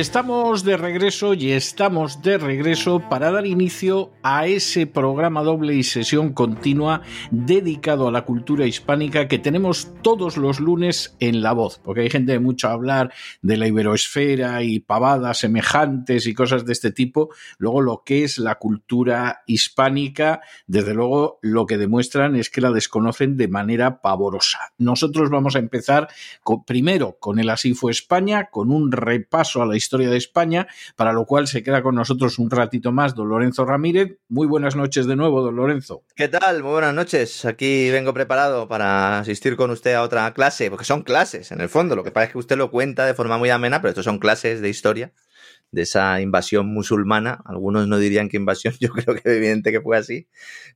Estamos de regreso y estamos de regreso para dar inicio a ese programa doble y sesión continua dedicado a la cultura hispánica que tenemos todos los lunes en La Voz, porque hay gente de mucho a hablar de la iberoesfera y pavadas semejantes y cosas de este tipo. Luego lo que es la cultura hispánica, desde luego lo que demuestran es que la desconocen de manera pavorosa. Nosotros vamos a empezar primero con el Así fue España, con un repaso a la historia historia de España, para lo cual se queda con nosotros un ratito más don Lorenzo Ramírez. Muy buenas noches de nuevo, don Lorenzo. ¿Qué tal? Muy buenas noches. Aquí vengo preparado para asistir con usted a otra clase, porque son clases, en el fondo. Lo que pasa es que usted lo cuenta de forma muy amena, pero estos son clases de historia de esa invasión musulmana, algunos no dirían que invasión, yo creo que es evidente que fue así,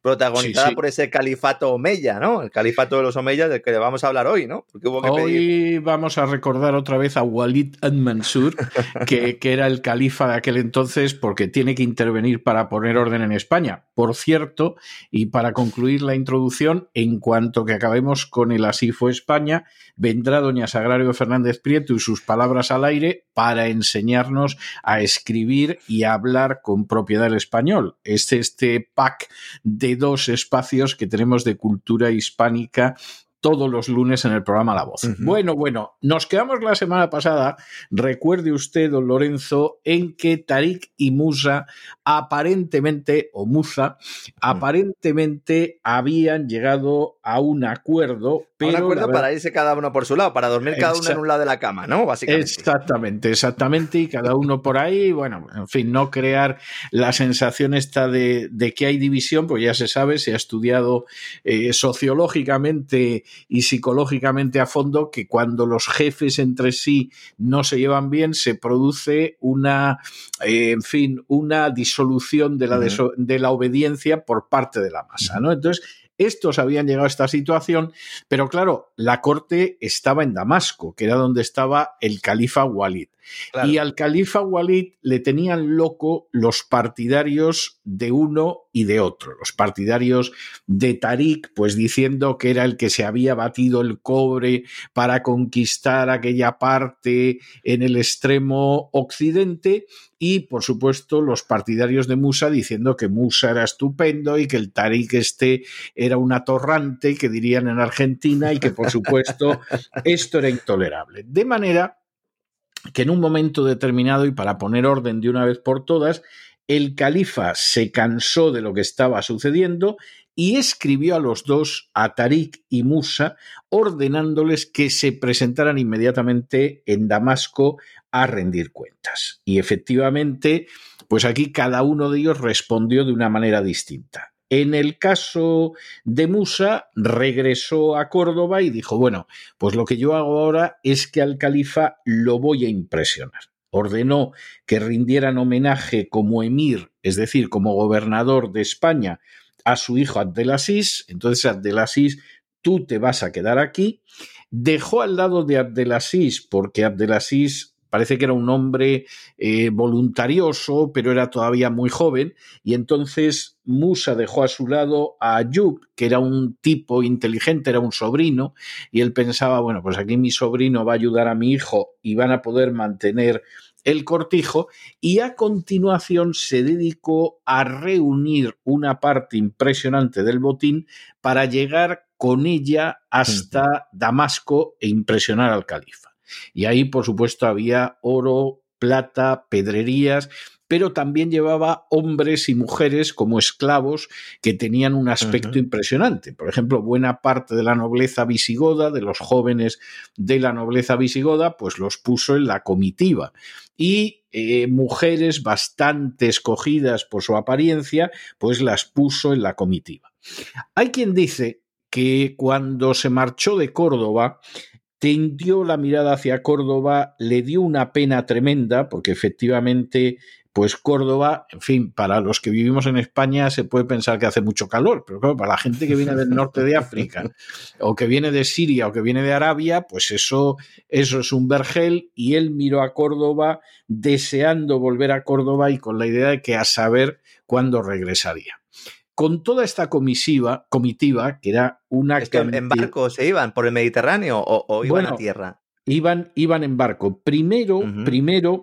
protagonizada por ese califato Omeya, ¿no? El califato de los Omeyas del que le vamos a hablar hoy, ¿no? hoy vamos a recordar otra vez a Walid al-Mansur, que, que era el califa de aquel entonces, porque tiene que intervenir para poner orden en España. Por cierto, y para concluir la introducción, en cuanto que acabemos con el Así fue España, vendrá doña Sagrario Fernández Prieto y sus palabras al aire para enseñarnos a escribir y a hablar con propiedad el español. Este, este pack de dos espacios que tenemos de cultura hispánica todos los lunes en el programa La Voz. Bueno, bueno, nos quedamos la semana pasada, recuerde usted, don Lorenzo, en que Tarik y Musa aparentemente, o Musa, aparentemente habían llegado a un acuerdo. Pero un acuerdo para irse cada uno por su lado, para dormir cada uno en un lado de la cama, ¿no? Básicamente. Exactamente, exactamente, y cada uno por ahí, bueno, en fin, no crear la sensación esta de, que hay división, pues ya se sabe, se ha estudiado eh, sociológicamente y psicológicamente a fondo que cuando los jefes entre sí no se llevan bien, se produce una, eh, en fin, una disolución de la, de la obediencia por parte de la masa, ¿no? Entonces, estos habían llegado a esta situación, pero claro, la corte estaba en Damasco, que era donde estaba el califa Walid. Y al califa Walid le tenían loco los partidarios de uno y de otro. Los partidarios de Tariq, pues diciendo que era el que se había batido el cobre para conquistar aquella parte en el extremo occidente. Y, por supuesto, los partidarios de Musa diciendo que Musa era estupendo y que el Tariq este era un atorrante, que dirían en Argentina, y que, por supuesto, esto era intolerable. De manera que en un momento determinado y para poner orden de una vez por todas, el califa se cansó de lo que estaba sucediendo y escribió a los dos, a Tariq y Musa, ordenándoles que se presentaran inmediatamente en Damasco a rendir cuentas. Y efectivamente, pues aquí cada uno de ellos respondió de una manera distinta. En el caso de Musa, regresó a Córdoba y dijo, bueno, pues lo que yo hago ahora es que al califa lo voy a impresionar. Ordenó que rindieran homenaje como emir, es decir, como gobernador de España, a su hijo Abdelaziz. Entonces Abdelaziz, tú te vas a quedar aquí. Dejó al lado de Abdelaziz, porque Abdelaziz parece que era un hombre eh, voluntarioso, pero era todavía muy joven, y entonces Musa dejó a su lado a Ayub, que era un tipo inteligente, era un sobrino, y él pensaba, bueno, pues aquí mi sobrino va a ayudar a mi hijo y van a poder mantener el cortijo y a continuación se dedicó a reunir una parte impresionante del botín para llegar con ella hasta Damasco e impresionar al califa. Y ahí, por supuesto, había oro, plata, pedrerías, pero también llevaba hombres y mujeres como esclavos que tenían un aspecto impresionante. Por ejemplo, buena parte de la nobleza visigoda, de los jóvenes de la nobleza visigoda, pues los puso en la comitiva. Y eh, mujeres bastante escogidas por su apariencia, pues las puso en la comitiva. Hay quien dice que cuando se marchó de Córdoba, tendió la mirada hacia Córdoba, le dio una pena tremenda, porque efectivamente pues Córdoba, en fin, para los que vivimos en España se puede pensar que hace mucho calor, pero claro, para la gente que viene del norte de África o que viene de Siria o que viene de Arabia, pues eso, eso es un vergel y él miró a Córdoba deseando volver a Córdoba y con la idea de que a saber cuándo regresaría. Con toda esta comisiva, comitiva, que era una... Es que en barco se iban por el Mediterráneo o, iban a tierra. Iban, iban en barco. Primero, primero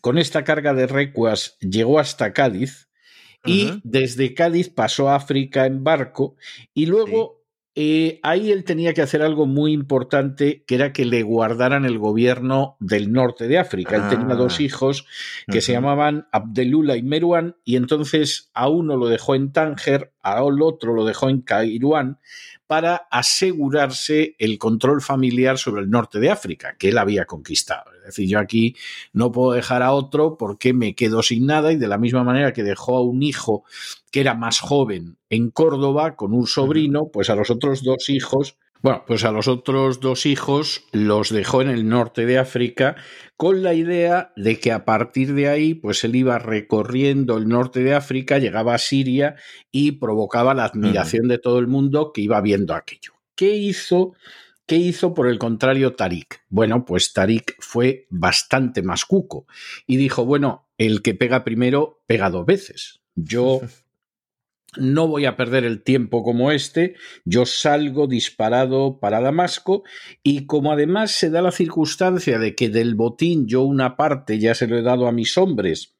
con esta carga de recuas llegó hasta Cádiz y desde Cádiz pasó a África en barco y luego eh, ahí él tenía que hacer algo muy importante que era que le guardaran el gobierno del norte de África. Él tenía dos ah. hijos que se llamaban Abdelula y Meruán y entonces a uno lo dejó en Tánger, al otro lo dejó en Cairuán para asegurarse el control familiar sobre el norte de África, que él había conquistado. Es decir, yo aquí no puedo dejar a otro porque me quedo sin nada y de la misma manera que dejó a un hijo que era más joven en Córdoba con un sobrino, pues a los otros dos hijos bueno, pues a los otros dos hijos los dejó en el norte de África con la idea de que a partir de ahí, pues él iba recorriendo el norte de África, llegaba a Siria y provocaba la admiración de todo el mundo que iba viendo aquello. ¿Qué hizo? ¿Qué hizo por el contrario Tarik? Bueno, pues Tarik fue bastante más cuco y dijo, bueno, el que pega primero pega dos veces. Yo no voy a perder el tiempo como este, yo salgo disparado para Damasco y como además se da la circunstancia de que del botín yo una parte ya se lo he dado a mis hombres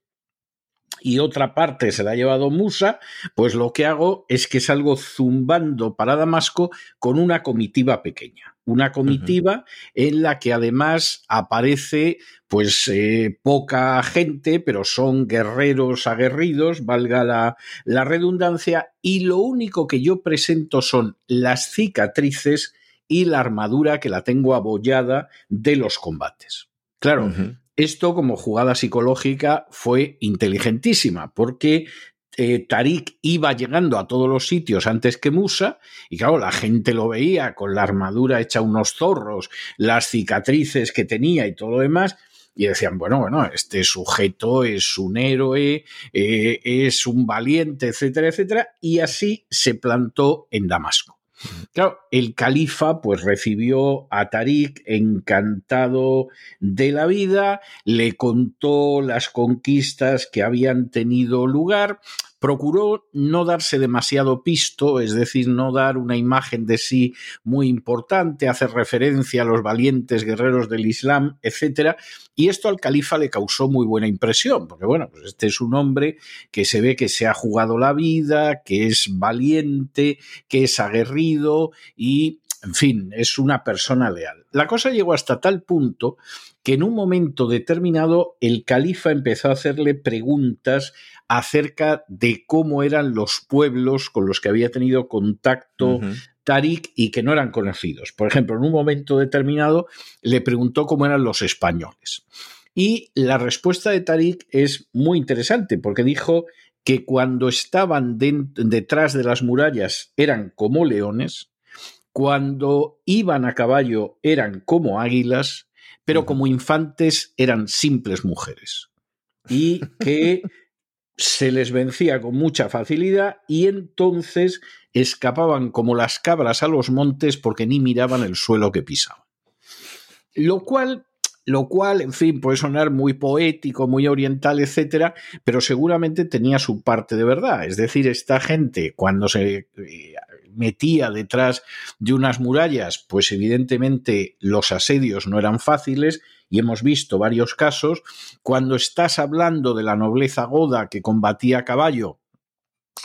y otra parte se la ha llevado Musa, pues lo que hago es que salgo zumbando para Damasco con una comitiva pequeña. Una comitiva en la que además aparece pues eh, poca gente, pero son guerreros aguerridos, valga la, la redundancia, y lo único que yo presento son las cicatrices y la armadura que la tengo abollada de los combates. Claro, esto como jugada psicológica fue inteligentísima porque eh, Tarik iba llegando a todos los sitios antes que Musa, y claro, la gente lo veía con la armadura hecha unos zorros, las cicatrices que tenía y todo lo demás, y decían, bueno, bueno, este sujeto es un héroe, eh, es un valiente, etcétera, etcétera, y así se plantó en Damasco. Claro, el califa pues recibió a Tarik encantado de la vida, le contó las conquistas que habían tenido lugar, procuró no darse demasiado pisto, es decir, no dar una imagen de sí muy importante, hacer referencia a los valientes guerreros del Islam, etc. Y esto al califa le causó muy buena impresión, porque bueno, pues este es un hombre que se ve que se ha jugado la vida, que es valiente, que es aguerrido y en fin, es una persona leal. La cosa llegó hasta tal punto que en un momento determinado el califa empezó a hacerle preguntas acerca de cómo eran los pueblos con los que había tenido contacto Tarik y que no eran conocidos. Por ejemplo, en un momento determinado le preguntó cómo eran los españoles. Y la respuesta de Tarik es muy interesante porque dijo que cuando estaban detrás de las murallas eran como leones, cuando iban a caballo eran como águilas, pero como infantes eran simples mujeres. Y que se les vencía con mucha facilidad y entonces escapaban como las cabras a los montes porque ni miraban el suelo que pisaban. Lo cual lo cual, en fin, puede sonar muy poético, muy oriental, etcétera, pero seguramente tenía su parte de verdad. Es decir, esta gente, cuando se metía detrás de unas murallas, pues evidentemente los asedios no eran fáciles y hemos visto varios casos. Cuando estás hablando de la nobleza goda que combatía a caballo,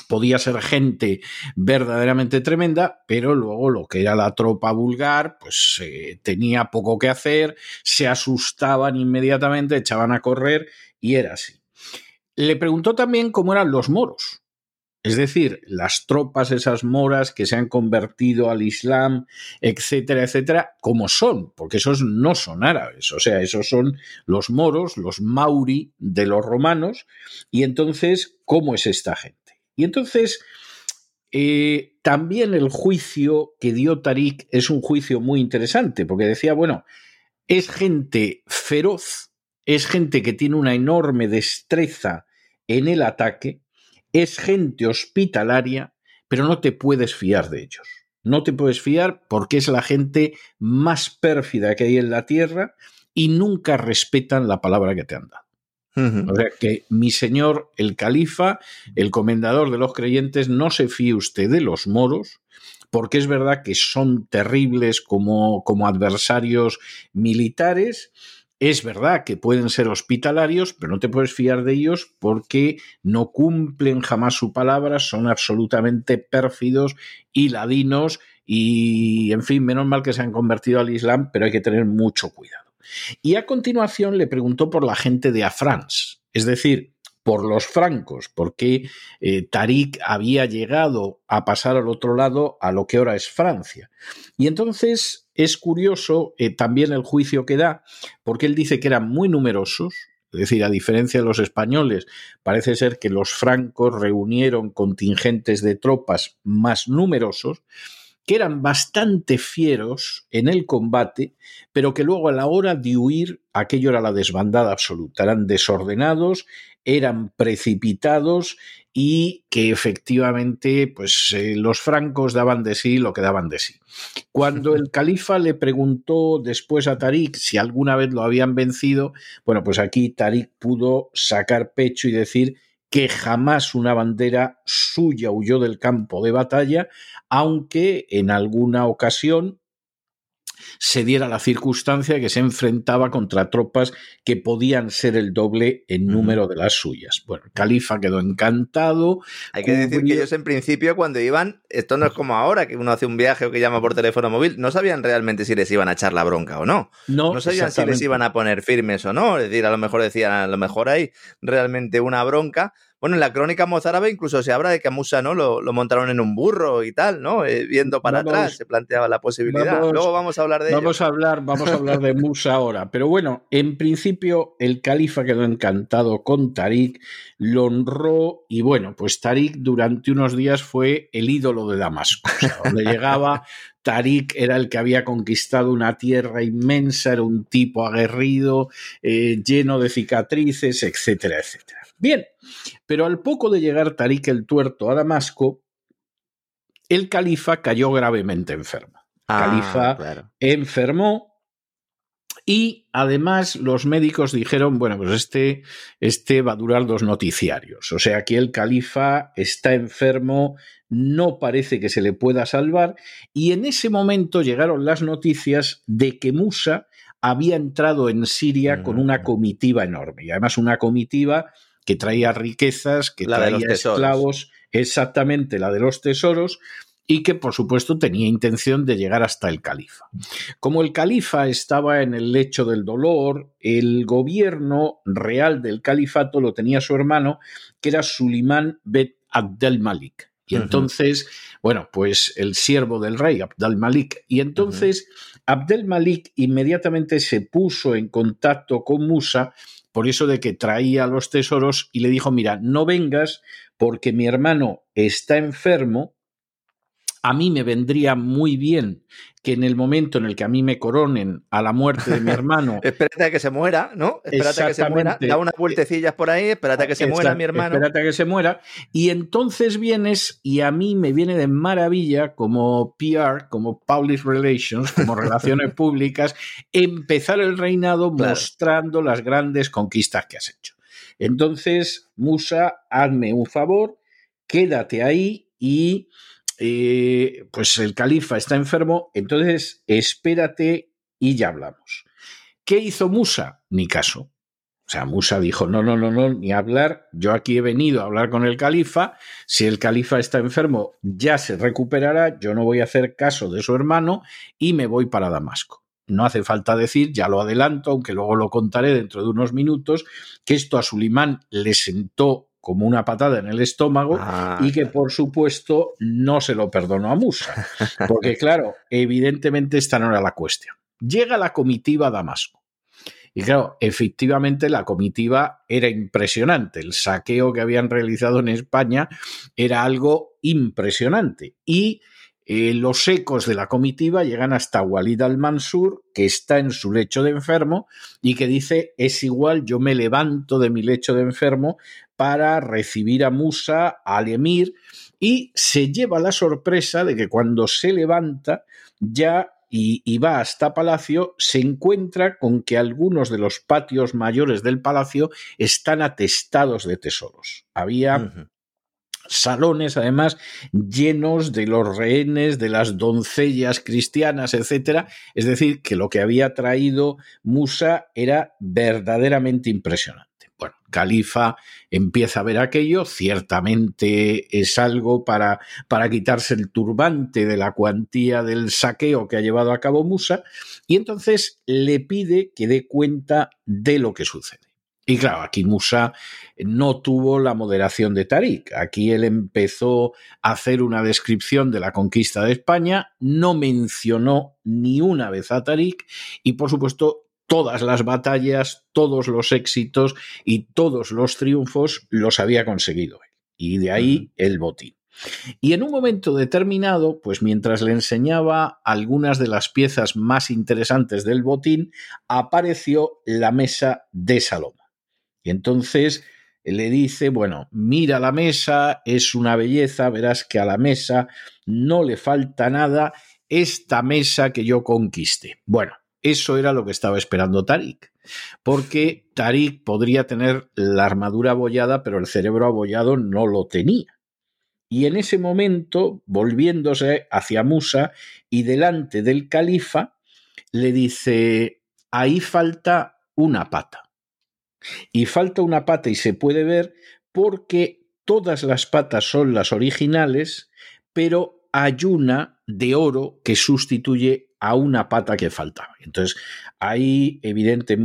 podía ser gente verdaderamente tremenda, pero luego lo que era la tropa vulgar, pues eh, tenía poco que hacer, se asustaban inmediatamente, echaban a correr y era así. Le preguntó también cómo eran los moros, es decir, las tropas, esas moras que se han convertido al Islam, etcétera, etcétera, cómo son, porque esos no son árabes, o sea, esos son los moros, los mauri de los romanos, y entonces, ¿cómo es esta gente? Y entonces, eh, también el juicio que dio Tarik es un juicio muy interesante, porque decía, bueno, es gente feroz, es gente que tiene una enorme destreza en el ataque, es gente hospitalaria, pero no te puedes fiar de ellos. No te puedes fiar porque es la gente más pérfida que hay en la tierra y nunca respetan la palabra que te han dado. O sea que mi señor el califa, el comendador de los creyentes, no se fíe usted de los moros, porque es verdad que son terribles como, como adversarios militares. Es verdad que pueden ser hospitalarios, pero no te puedes fiar de ellos porque no cumplen jamás su palabra, son absolutamente pérfidos y ladinos y, en fin, menos mal que se han convertido al Islam, pero hay que tener mucho cuidado. Y a continuación le preguntó por la gente de Afrans, es decir, por los francos, porque eh, Tarik había llegado a pasar al otro lado a lo que ahora es Francia. Y entonces es curioso eh, también el juicio que da, porque él dice que eran muy numerosos, es decir, a diferencia de los españoles, parece ser que los francos reunieron contingentes de tropas más numerosos, que eran bastante fieros en el combate, pero que luego a la hora de huir aquello era la desbandada absoluta. Eran desordenados, eran precipitados y que efectivamente pues eh, los francos daban de sí lo que daban de sí. Cuando el califa le preguntó después a Tarik si alguna vez lo habían vencido, bueno, pues aquí Tarik pudo sacar pecho y decir que jamás una bandera suya huyó del campo de batalla, aunque en alguna ocasión se diera la circunstancia que se enfrentaba contra tropas que podían ser el doble en número de las suyas. Bueno, el califa quedó encantado. Hay que decir que ellos en principio cuando iban, esto no es como ahora, que uno hace un viaje o que llama por teléfono móvil, no sabían realmente si les iban a echar la bronca o no. No, no sabían si les iban a poner firmes o no. Es decir, a lo mejor decían, a lo mejor hay realmente una bronca, bueno, en la crónica mozárabe incluso se habla de que a Musa ¿no? Lo, montaron en un burro y tal, ¿no? Eh, viendo para atrás se planteaba la posibilidad. Luego vamos a hablar de vamos A hablar, vamos a hablar de Musa ahora. Pero bueno, en principio el califa quedó encantado con Tarik, lo honró y bueno, pues Tarik durante unos días fue el ídolo de Damasco. donde llegaba Tarik era el que había conquistado una tierra inmensa, era un tipo aguerrido, eh, lleno de cicatrices, etcétera, etcétera. Bien, pero al poco de llegar Tarik el Tuerto a Damasco, el califa cayó gravemente enfermo. Ah, califa enfermó y además los médicos dijeron, bueno, pues este, este va a durar dos noticiarios. O sea, aquí el califa está enfermo, no parece que se le pueda salvar. Y en ese momento llegaron las noticias de que Musa había entrado en Siria con una mm. comitiva enorme. Y además una comitiva que traía riquezas, que traía esclavos, exactamente la de los tesoros, y que por supuesto tenía intención de llegar hasta el califa. Como el califa estaba en el lecho del dolor, el gobierno real del califato lo tenía su hermano, que era Sulimán Bet Abdel Malik. Y entonces, bueno, pues el siervo del rey, Abdel Malik. Y entonces Abdel Malik inmediatamente se puso en contacto con Musa por eso de que traía los tesoros y le dijo, mira, no vengas porque mi hermano está enfermo, a mí me vendría muy bien que en el momento en el que a mí me coronen a la muerte de mi hermano. espérate a que se muera, ¿no? Espérate a que se muera. Da unas vueltecillas por ahí, espérate a que se muera mi hermano. Espérate a que se muera. Y entonces vienes y a mí me viene de maravilla como PR, como Public Relations, como relaciones públicas, empezar el reinado mostrando las grandes conquistas que has hecho. Entonces, Musa, hazme un favor, quédate ahí y eh, pues el califa está enfermo, entonces espérate y ya hablamos. ¿Qué hizo Musa? Ni caso. O sea, Musa dijo, no, no, no, no, ni hablar, yo aquí he venido a hablar con el califa, si el califa está enfermo ya se recuperará, yo no voy a hacer caso de su hermano y me voy para Damasco. No hace falta decir, ya lo adelanto, aunque luego lo contaré dentro de unos minutos, que esto a Sulimán le sentó como una patada en el estómago Ah, y que por supuesto no se lo perdonó a Musa. Porque claro, evidentemente esta no era la cuestión. Llega la comitiva a Damasco. Y claro, efectivamente la comitiva era impresionante. El saqueo que habían realizado en España era algo impresionante. Y eh, los ecos de la comitiva llegan hasta Walid al-Mansur, que está en su lecho de enfermo y que dice, es igual, yo me levanto de mi lecho de enfermo para recibir a Musa, al emir, y se lleva la sorpresa de que cuando se levanta ya y, va hasta palacio, se encuentra con que algunos de los patios mayores del palacio están atestados de tesoros. Había... salones, además, llenos de los rehenes, de las doncellas cristianas, etcétera. Es decir, que lo que había traído Musa era verdaderamente impresionante. Bueno, Califa empieza a ver aquello, ciertamente es algo para, para quitarse el turbante de la cuantía del saqueo que ha llevado a cabo Musa, y entonces le pide que dé cuenta de lo que sucede. Y claro, aquí Musa no tuvo la moderación de Tarik. Aquí él empezó a hacer una descripción de la conquista de España, no mencionó ni una vez a Tarik y, por supuesto, todas las batallas, todos los éxitos y todos los triunfos los había conseguido él. Y de ahí el botín. Y en un momento determinado, pues mientras le enseñaba algunas de las piezas más interesantes del botín, apareció la mesa de Salomón. Y entonces le dice, bueno, mira la mesa, es una belleza, verás que a la mesa no le falta nada, esta mesa que yo conquisté. Bueno, eso era lo que estaba esperando Tarik, porque Tarik podría tener la armadura abollada, pero el cerebro abollado no lo tenía. Y en ese momento, volviéndose hacia Musa y delante del califa, le dice, ahí falta una pata. Y falta una pata y se puede ver porque todas las patas son las originales, pero hay una de oro que sustituye a una pata que faltaba. Entonces, ahí evidente,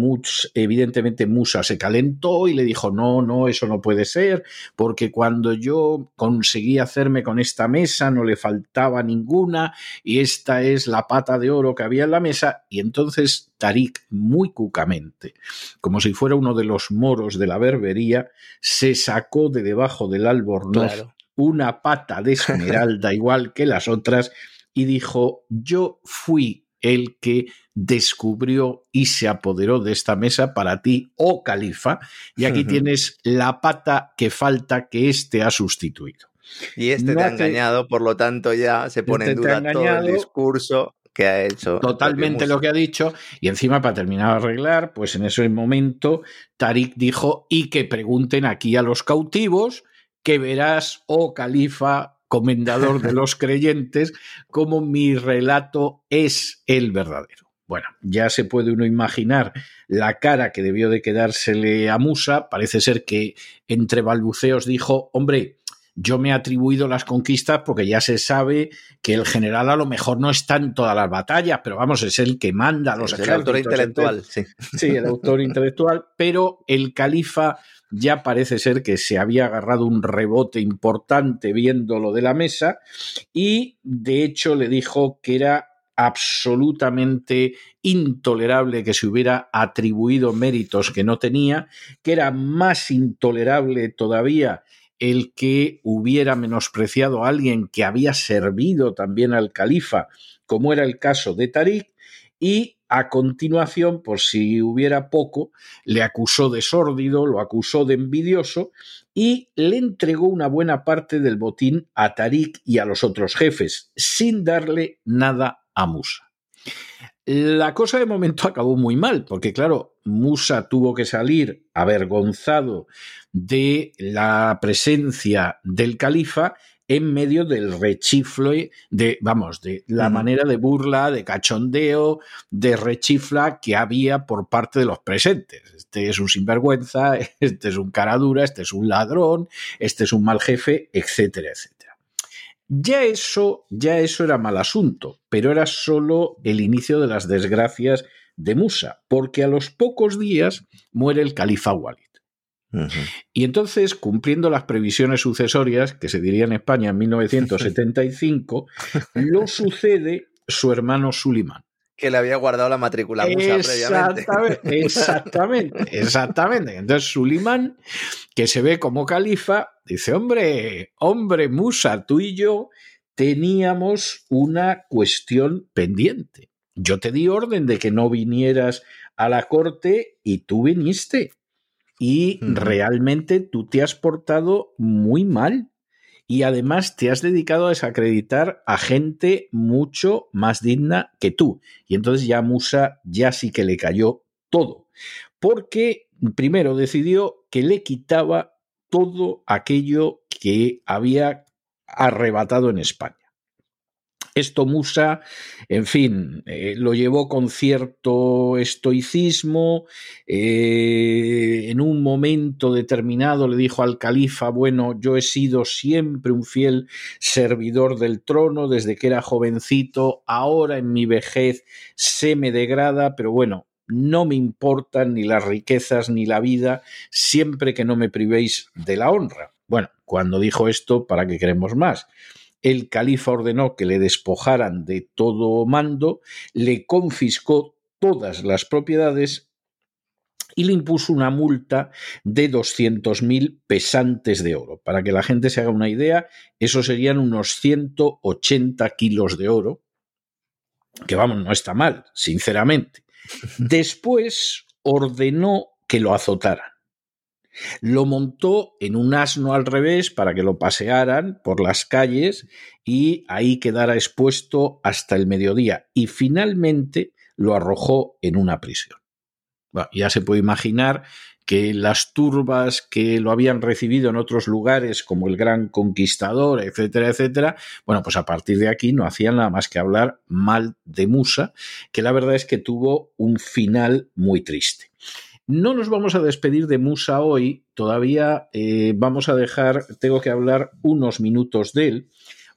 evidentemente Musa se calentó y le dijo, no, no, eso no puede ser, porque cuando yo conseguí hacerme con esta mesa no le faltaba ninguna y esta es la pata de oro que había en la mesa. Y entonces Tarik, muy cucamente, como si fuera uno de los moros de la berbería, se sacó de debajo del albornoz claro. una pata de esmeralda igual que las otras y dijo, yo fui el que descubrió y se apoderó de esta mesa para ti, oh califa, y aquí uh -huh. tienes la pata que falta que éste ha sustituido. Y este no te ha engañado, por lo tanto ya se pone este en duda todo el discurso que ha hecho. Totalmente lo que ha dicho. Y encima, para terminar de arreglar, pues en ese momento Tarik dijo, y que pregunten aquí a los cautivos, que verás, oh califa, comendador de los creyentes, como mi relato es el verdadero. Bueno, ya se puede uno imaginar la cara que debió de quedársele a Musa. Parece ser que entre balbuceos dijo, hombre, yo me he atribuido las conquistas porque ya se sabe que el general a lo mejor no está en todas las batallas, pero vamos, es el que manda a los es ejércitos. El autor intelectual, sí. Sí, el autor intelectual, pero el califa ya parece ser que se había agarrado un rebote importante viendo lo de la mesa y de hecho le dijo que era absolutamente intolerable que se hubiera atribuido méritos que no tenía, que era más intolerable todavía el que hubiera menospreciado a alguien que había servido también al califa, como era el caso de Tarik, y a continuación, por si hubiera poco, le acusó de sórdido, lo acusó de envidioso y le entregó una buena parte del botín a Tarik y a los otros jefes, sin darle nada a Musa. La cosa de momento acabó muy mal, porque claro, Musa tuvo que salir avergonzado de la presencia del califa en medio del rechifle de, vamos, de la manera de burla, de cachondeo, de rechifla que había por parte de los presentes. Este es un sinvergüenza, este es un cara dura, este es un ladrón, este es un mal jefe, etcétera, etcétera. Ya eso, ya eso era mal asunto, pero era solo el inicio de las desgracias de Musa, porque a los pocos días muere el califa Walid. Y entonces, cumpliendo las previsiones sucesorias, que se diría en España en 1975, lo sucede su hermano Sulimán. Que le había guardado la matrícula Musa previamente. Exactamente, exactamente. Entonces Sulimán, que se ve como califa, dice, hombre, hombre, Musa, tú y yo teníamos una cuestión pendiente. Yo te di orden de que no vinieras a la corte y tú viniste. Y realmente tú te has portado muy mal. Y además te has dedicado a desacreditar a gente mucho más digna que tú. Y entonces ya Musa ya sí que le cayó todo. Porque primero decidió que le quitaba todo aquello que había arrebatado en España. Esto Musa, en fin, eh, lo llevó con cierto estoicismo. Eh, en un momento determinado le dijo al califa, bueno, yo he sido siempre un fiel servidor del trono desde que era jovencito, ahora en mi vejez se me degrada, pero bueno, no me importan ni las riquezas ni la vida, siempre que no me privéis de la honra. Bueno, cuando dijo esto, ¿para qué queremos más? El califa ordenó que le despojaran de todo mando, le confiscó todas las propiedades y le impuso una multa de 200.000 pesantes de oro. Para que la gente se haga una idea, eso serían unos 180 kilos de oro, que vamos, no está mal, sinceramente. Después ordenó que lo azotaran. Lo montó en un asno al revés para que lo pasearan por las calles y ahí quedara expuesto hasta el mediodía y finalmente lo arrojó en una prisión. ya se puede imaginar que las turbas que lo habían recibido en otros lugares como el gran conquistador, etcétera, etcétera, bueno, pues a partir de aquí no hacían nada más que hablar mal de Musa, que la verdad es que tuvo un final muy triste. No nos vamos a despedir de Musa hoy, todavía eh, vamos a dejar, tengo que hablar unos minutos de él,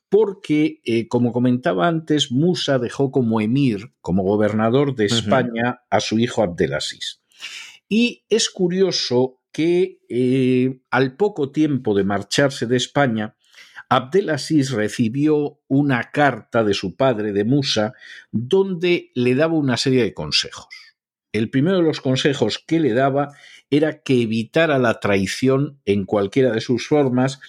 porque, eh, como comentaba antes, Musa dejó como emir, como gobernador de España, a su hijo Abdelaziz. Y es curioso que eh, al poco tiempo de marcharse de España, Abdelaziz recibió una carta de su padre, de Musa, donde le daba una serie de consejos. El primero de los consejos que le daba era que evitara la traición en cualquiera de sus formas.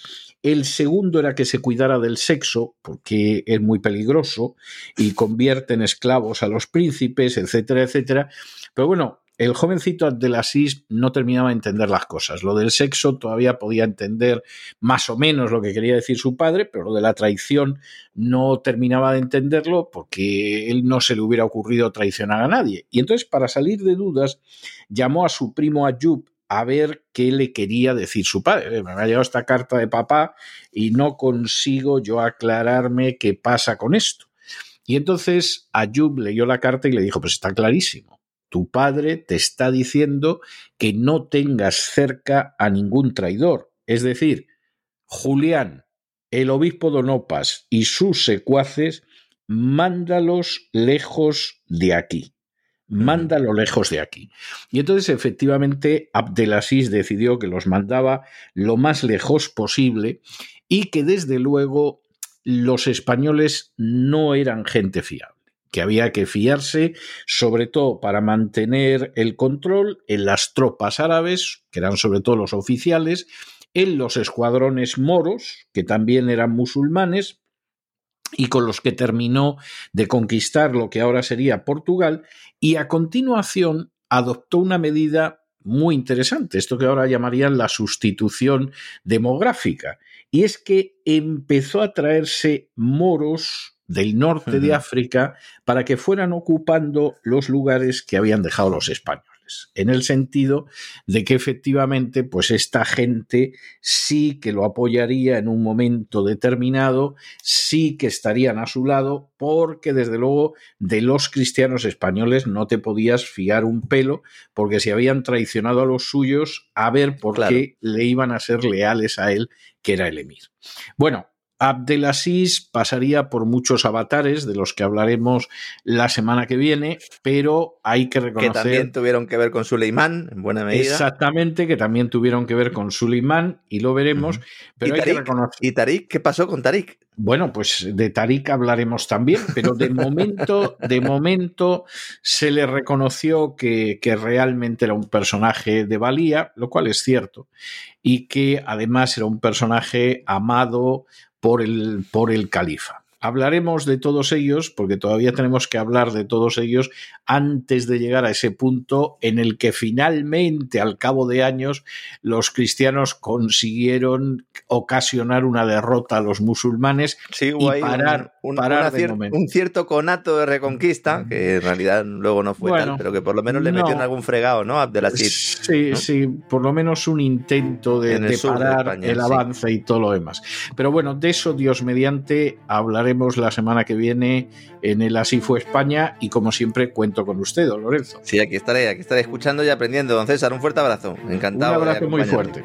El segundo era que se cuidara del sexo, porque es muy peligroso y convierte en esclavos a los príncipes, etcétera, etcétera. Pero bueno, el jovencito Abdelaziz no terminaba de entender las cosas. Lo del sexo todavía podía entender más o menos lo que quería decir su padre, pero lo de la traición no terminaba de entenderlo porque él no se le hubiera ocurrido traicionar a nadie. Y entonces, para salir de dudas, llamó a su primo Ayub a ver qué le quería decir su padre. Me ha llegado esta carta de papá y no consigo yo aclararme qué pasa con esto. Y entonces Ayub leyó la carta y le dijo, pues está clarísimo tu padre te está diciendo que no tengas cerca a ningún traidor. Es decir, Julián, el obispo Donopas y sus secuaces, mándalos lejos de aquí. Mándalo lejos de aquí. Y entonces, efectivamente, Abdelaziz decidió que los mandaba lo más lejos posible y que, desde luego, los españoles no eran gente fiable que había que fiarse, sobre todo para mantener el control en las tropas árabes, que eran sobre todo los oficiales, en los escuadrones moros, que también eran musulmanes, y con los que terminó de conquistar lo que ahora sería Portugal, y a continuación adoptó una medida muy interesante, esto que ahora llamarían la sustitución demográfica, y es que empezó a traerse moros del norte de África para que fueran ocupando los lugares que habían dejado los españoles. en el sentido de que efectivamente, pues esta gente sí que lo apoyaría en un momento determinado, sí que estarían a su lado, porque desde luego de los cristianos españoles no te podías fiar un pelo, porque si habían traicionado a los suyos, a ver por qué le iban a ser leales a él, que era el emir. Bueno, Abdelaziz pasaría por muchos avatares de los que hablaremos la semana que viene, pero hay que reconocer... Que también tuvieron que ver con Suleimán, en buena medida. Exactamente, que también tuvieron que ver con Suleimán, y lo veremos, pero ¿Y hay que reconocer... ¿Y Tarik? ¿Qué pasó con Tarik? Bueno, pues de Tarik hablaremos también, pero de momento, de momento se le reconoció que, que, realmente era un personaje de valía, lo cual es cierto, y que además era un personaje amado por el, por el califa. Hablaremos de todos ellos porque todavía tenemos que hablar de todos ellos antes de llegar a ese punto en el que finalmente, al cabo de años, los cristianos consiguieron ocasionar una derrota a los musulmanes sí, y parar, un, parar cier un, cierto conato de reconquista, que en realidad luego no fue bueno, tal, pero que por lo menos le no. metió en algún fregado, ¿no? Abdelaziz. Sí, ¿no? sí, por lo menos un intento de, de parar de España, el avance sí. y todo lo demás. Pero bueno, de eso, Dios mediante, hablaremos la semana que viene en el Así fue España y como siempre cuento con usted, don Lorenzo. Sí, aquí estaré, aquí estaré escuchando y aprendiendo. Don César, un fuerte abrazo. Encantado. Un abrazo muy fuerte.